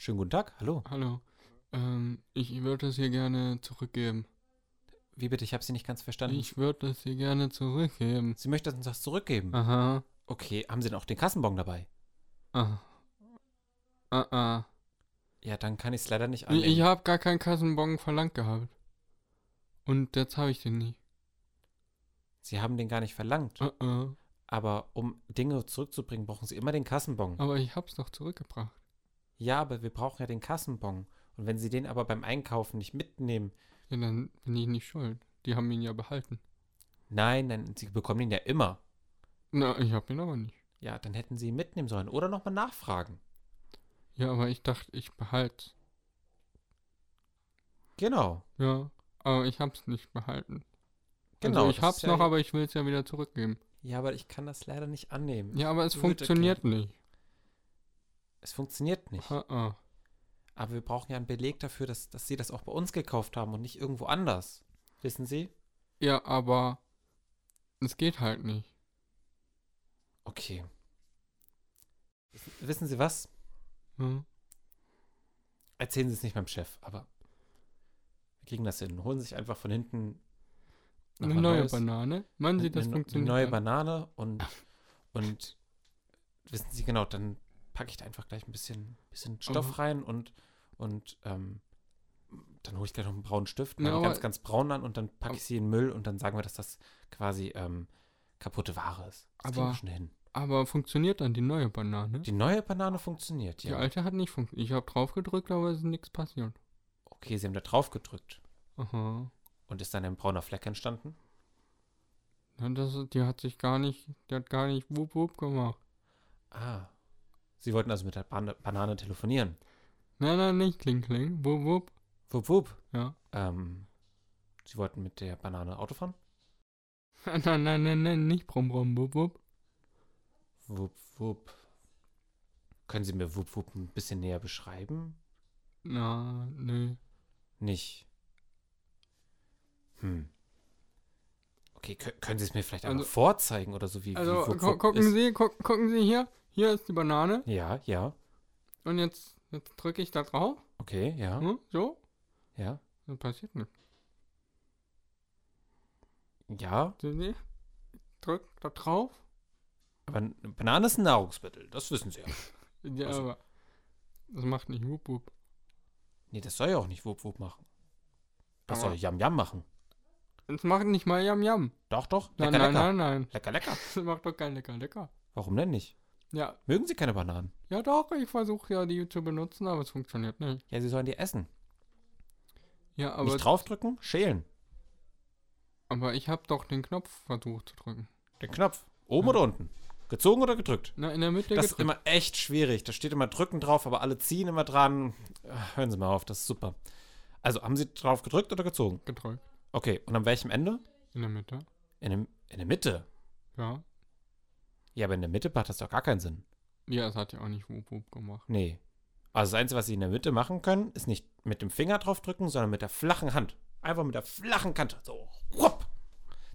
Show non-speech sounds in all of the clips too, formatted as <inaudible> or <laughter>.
Schönen guten Tag, hallo. Hallo. Ähm, ich würde es hier gerne zurückgeben. Wie bitte, ich habe Sie nicht ganz verstanden. Ich würde es hier gerne zurückgeben. Sie möchten uns das zurückgeben? Aha. Okay, haben Sie denn auch den Kassenbon dabei? Ah. Ah, ah. Ja, dann kann ich es leider nicht Ich, annehmen. ich habe gar keinen Kassenbon verlangt gehabt. Und jetzt habe ich den nicht. Sie haben den gar nicht verlangt. Ah, ah. Aber um Dinge zurückzubringen, brauchen Sie immer den Kassenbon. Aber ich hab's doch zurückgebracht. Ja, aber wir brauchen ja den Kassenbon. Und wenn Sie den aber beim Einkaufen nicht mitnehmen, Ja, dann bin ich nicht schuld. Die haben ihn ja behalten. nein, dann Sie bekommen ihn ja immer. Na, ich hab ihn aber nicht. Ja, dann hätten Sie ihn mitnehmen sollen oder nochmal nachfragen. Ja, aber ich dachte, ich behalte Genau. Ja, aber ich hab's nicht behalten. Genau. Also ich hab's ja, noch, aber ich will es ja wieder zurückgeben. Ja, aber ich kann das leider nicht annehmen. Ja, aber es funktioniert nicht. Es funktioniert nicht. Ah, ah. Aber wir brauchen ja einen Beleg dafür, dass, dass Sie das auch bei uns gekauft haben und nicht irgendwo anders. Wissen Sie? Ja, aber es geht halt nicht. Okay. Wissen, Sie was? Hm? Erzählen Sie es nicht meinem Chef, aber wir kriegen das hin. Holen Sie sich einfach von hinten Eine neue Neues. Banane. Meinen Sie, eine, das eine funktioniert? neue dann? Banane und, und wissen Sie genau, dann packe ich da einfach gleich ein bisschen, bisschen Stoff Aber- rein und, und ähm, dann hole ich gleich noch einen braunen Stift, mal aber- ganz, ganz braun an und dann packe ich sie in den Müll und dann sagen wir, dass das quasi ähm, kaputte Ware ist. Das Aber- schon hin. Aber funktioniert dann die neue Banane? Die neue Banane funktioniert, Die ja. alte hat nicht funktioniert. Ich habe drauf gedrückt, aber es ist nichts passiert. Okay, Sie haben da drauf gedrückt. Aha. Und ist dann ein brauner Fleck entstanden? Ja, das, die hat sich gar nicht, die hat gar nicht wup wup gemacht. Ah. Sie wollten also mit der Ban Banane telefonieren. Nein, nein, nicht kling kling. Wup wup. Wupp, wupp. Ja. Ähm, Sie wollten mit der Banane Auto fahren? <laughs> Nein, nein, nein, nein, nicht brumm brumm wup wup. Wupp, wupp. Können Sie mir Wupp, wupp ein bisschen näher beschreiben? Na, nö. Nicht. Hm. Okay, kö- können Sie es mir vielleicht einmal Also- vorzeigen oder so wie, Also wie Wupp, wupp gucken ist? Sie, guck, gucken Sie hier. Hier ist die Banane. Ja, ja. Und jetzt, jetzt drücke ich da drauf. Okay, ja, Hm, so. ja. Dann passiert nichts. Ja, Sie? Drück da drauf. aber eine Banane ist ein Nahrungsmittel, das wissen Sie ja. <laughs> Ja, Also- aber das macht nicht wup wup. Nee, das soll ja auch nicht Wupp, wupp machen. Das Aber- soll Yam Yam machen. Das macht nicht mal Yam Yam. Doch, doch. Nein, Lecker, nein, lecker. nein, nein. Lecker, lecker. <laughs> Das macht doch kein lecker, lecker. Warum denn nicht? Ja, Mögen Sie keine Bananen? ja doch, ich versuche ja die zu benutzen, aber es funktioniert nicht. Ja, Sie sollen die essen. Ja, aber, nicht draufdrücken, schälen. aber ich habe doch den Knopf versucht zu drücken. Den Knopf. Oben Ja. oder unten? Gezogen oder gedrückt? Na, in der Mitte Das ist gedrückt. immer echt schwierig. Da steht immer drücken drauf, aber alle ziehen immer dran. Hören Sie mal auf, das ist super. Also, haben Sie drauf gedrückt oder gezogen? gedrückt. Okay, und an welchem Ende? In der Mitte. In, dem, in der Mitte. Ja. Ja, aber in der Mitte macht das doch gar keinen Sinn. Ja, es hat ja auch nicht wup wup gemacht. Nee. Also das Einzige, was Sie in der Mitte machen können, ist nicht mit dem Finger drauf drücken, sondern mit der flachen Hand. Einfach mit der flachen Kante. So. Rupp.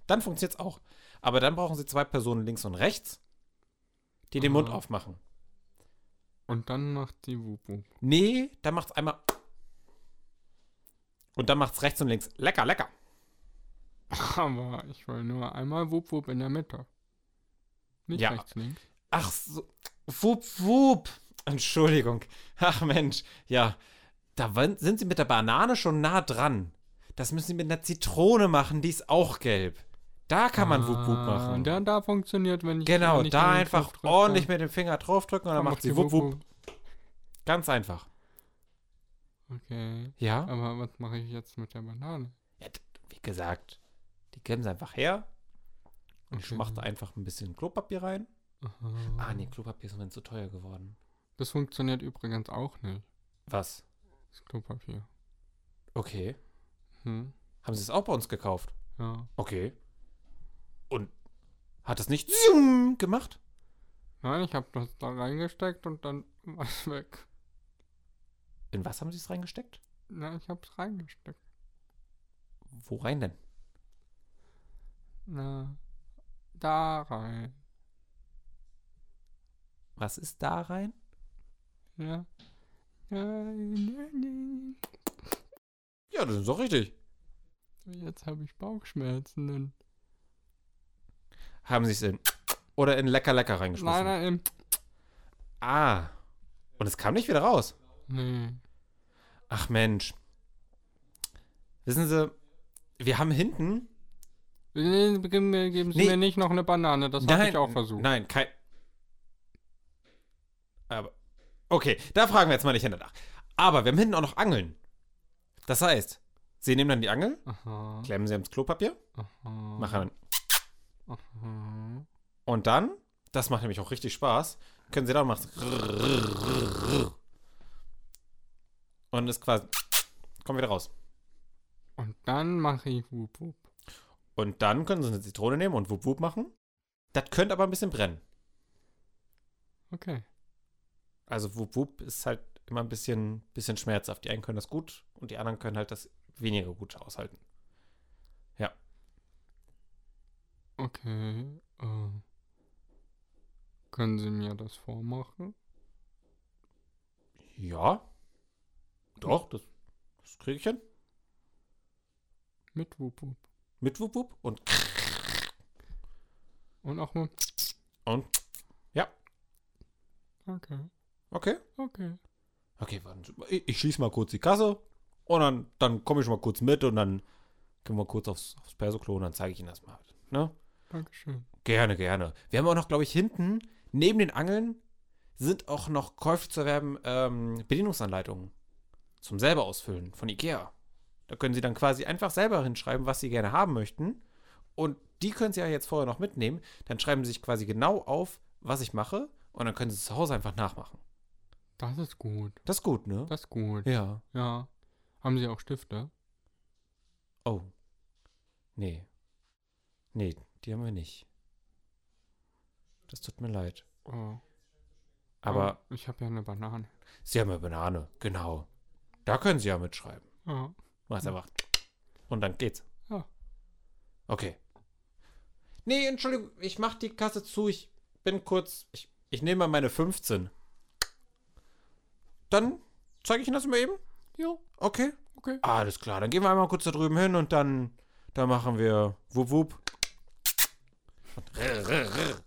Dann funktioniert es auch. Aber dann brauchen Sie zwei Personen links und rechts, die den Mund Aha. aufmachen. Und dann macht die wup wup. Nee, dann macht's einmal. Und dann macht's rechts und links. Lecker, lecker. <laughs> Aber ich will nur einmal wup wup in der Mitte. Nicht Ja. rechts, links. Ach so. Wupp, wupp. Entschuldigung. Ach Mensch. Ja. Da sind Sie mit der Banane schon nah dran. Das müssen Sie mit einer Zitrone machen, die ist auch gelb. Da kann man Wupp, Wupp Ah, machen. Der da funktioniert, wenn ich genau, wenn ich da einfach drücke, ordentlich mit dem Finger draufdrücken und dann macht sie Wupp, Wupp. Ganz einfach. Okay. Ja? Aber was mache ich jetzt mit der Banane? ja wie gesagt, die geben Sie einfach her. Und Okay. macht einfach ein bisschen Klopapier rein. Aha. Ah, nee, Klopapier ist Moment zu teuer geworden. Das funktioniert übrigens auch nicht, Was? das Klopapier. Okay. Hm? Haben Sie es auch bei uns gekauft? Ja. Okay. Und hat das nicht zoom gemacht? Nein, ich habe das da reingesteckt und dann war es weg. In was haben Sie es reingesteckt? Na, ich habe es reingesteckt. Wo rein denn? Na, da rein. Was ist da rein? Ja. Nein, Ja, das ist doch richtig. Jetzt habe ich Bauchschmerzen. Dann. Haben sie es in oder in lecker lecker Nein, reingeschmissen? nein, im- Ah. Und es kam nicht wieder raus. nee. Ach Mensch. Wissen Sie, wir haben hinten. Geben, Sie Nee. mir nicht noch eine Banane, das habe ich auch versucht. Nein, kein. Aber. Okay, da fragen wir jetzt mal nicht hinter nach. Aber wir haben hinten auch noch Angeln. Das heißt, Sie nehmen dann die Angel, Aha, klemmen sie ins Klopapier, aha, machen aha. und dann, das macht nämlich auch richtig Spaß, können Sie dann machen. Und ist quasi. Kommt wieder raus. Und dann mache ich wup, wup. Und dann können Sie eine Zitrone nehmen und wup wup machen. Das könnte aber ein bisschen brennen. Okay. Also wup wup ist halt immer ein bisschen, bisschen schmerzhaft. Die einen können das gut und die anderen können halt das weniger gut aushalten. Okay. Äh, können Sie mir das vormachen? Ja. Doch, das, das kriege ich hin. Mit wup, wup. Mit wup wup und Und auch mal. und Okay. okay. Okay. Okay, warte. Ich, ich schließe mal kurz die Kasse und dann, dann komme ich mal kurz mit und dann gehen wir kurz aufs, aufs Persoklo und dann zeige ich Ihnen das mal. Ne? Dankeschön. Gerne, gerne. Wir haben auch noch, glaube ich, hinten, neben den Angeln, sind auch noch käuflich zu erwerben ähm, Bedienungsanleitungen zum selber ausfüllen von Ikea. Da können Sie dann quasi einfach selber hinschreiben, was Sie gerne haben möchten. Und die können Sie ja jetzt vorher noch mitnehmen. Dann schreiben Sie sich quasi genau auf, was ich mache. Und dann können Sie es zu Hause einfach nachmachen. Das ist gut. Das ist gut, ne? Das ist gut. Ja. Ja. Haben Sie auch Stifte? Oh. Nee. Nee, die haben wir nicht. Das tut mir leid. Oh. Aber Oh, ich habe ja eine Banane. Sie haben ja Banane. Genau. Da können Sie ja mitschreiben. Ja. Mach's einfach. Und dann geht's. Ja. Okay. Nee, Entschuldigung, ich mach die Kasse zu. Ich bin kurz. Ich, ich nehme mal meine 15. Dann zeige ich Ihnen das mal eben. Jo. Okay. Okay. Alles klar. Dann gehen wir einmal kurz da drüben hin und dann. Da machen wir. Wup wup. Und.